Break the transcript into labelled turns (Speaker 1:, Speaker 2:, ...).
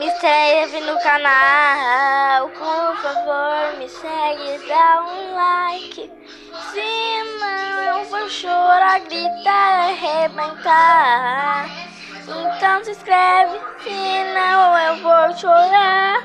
Speaker 1: Me inscreve no canal, por favor, me segue, dá um like. Se não vou chorar, gritar, arrebentar. Então se inscreve, senão eu vou chorar.